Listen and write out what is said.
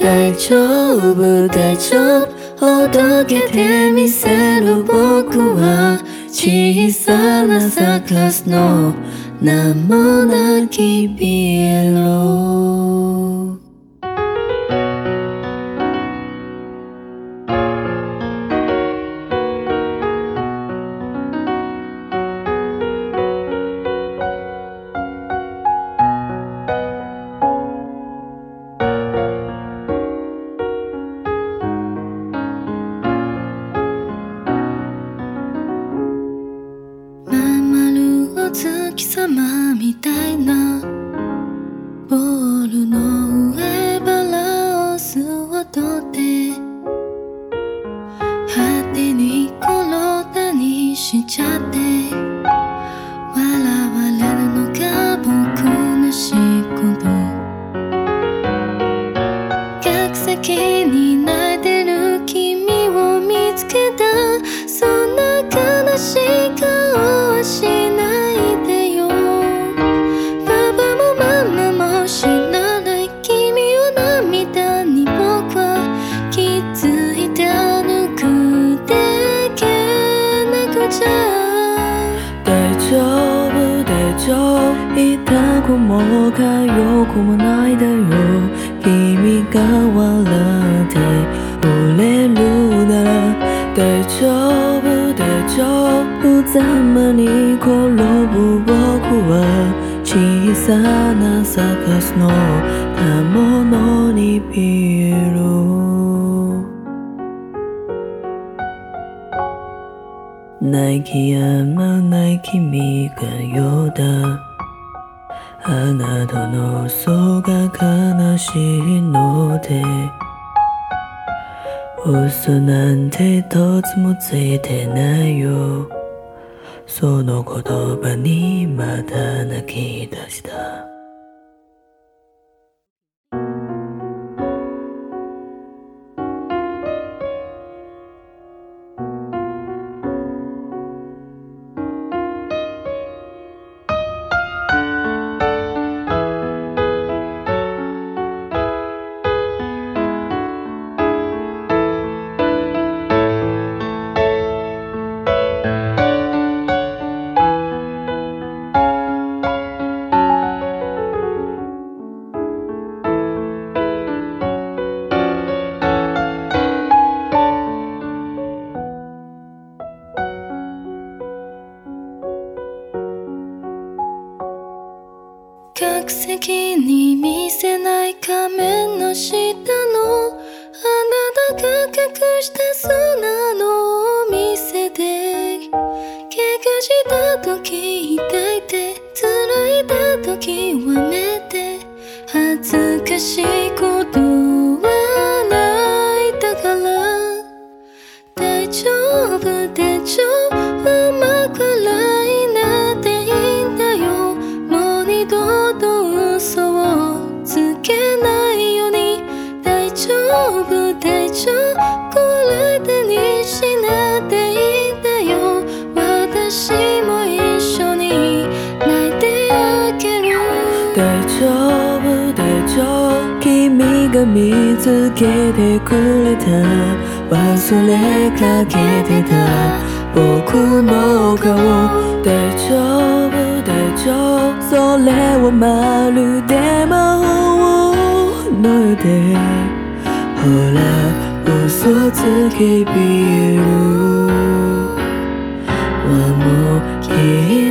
大丈夫大丈夫。ほどけてみせる僕は小さなサーカスの名もなきピエロ。ボールの上バランスをとって果てに転んだにしちゃって痛くも痒くもないだよ君が笑ってくれるなら大丈夫大丈夫。ざまに転ぶ僕は小さなサーカスのたものにピエロ泣き止まない君がよだあなたの嘘が悲しいので嘘なんて一つもついてないよ。その言葉にまた泣き出した。席に見せない仮面の下のあなたが隠した砂のお店で怪我した時痛いて辛いだ時はめて恥ずかしいことはないだから。大丈夫大見つけてくれた忘れかけてた。僕の顔大丈夫大丈夫それはまるで魔法のようでほら嘘つきビール。はもう消え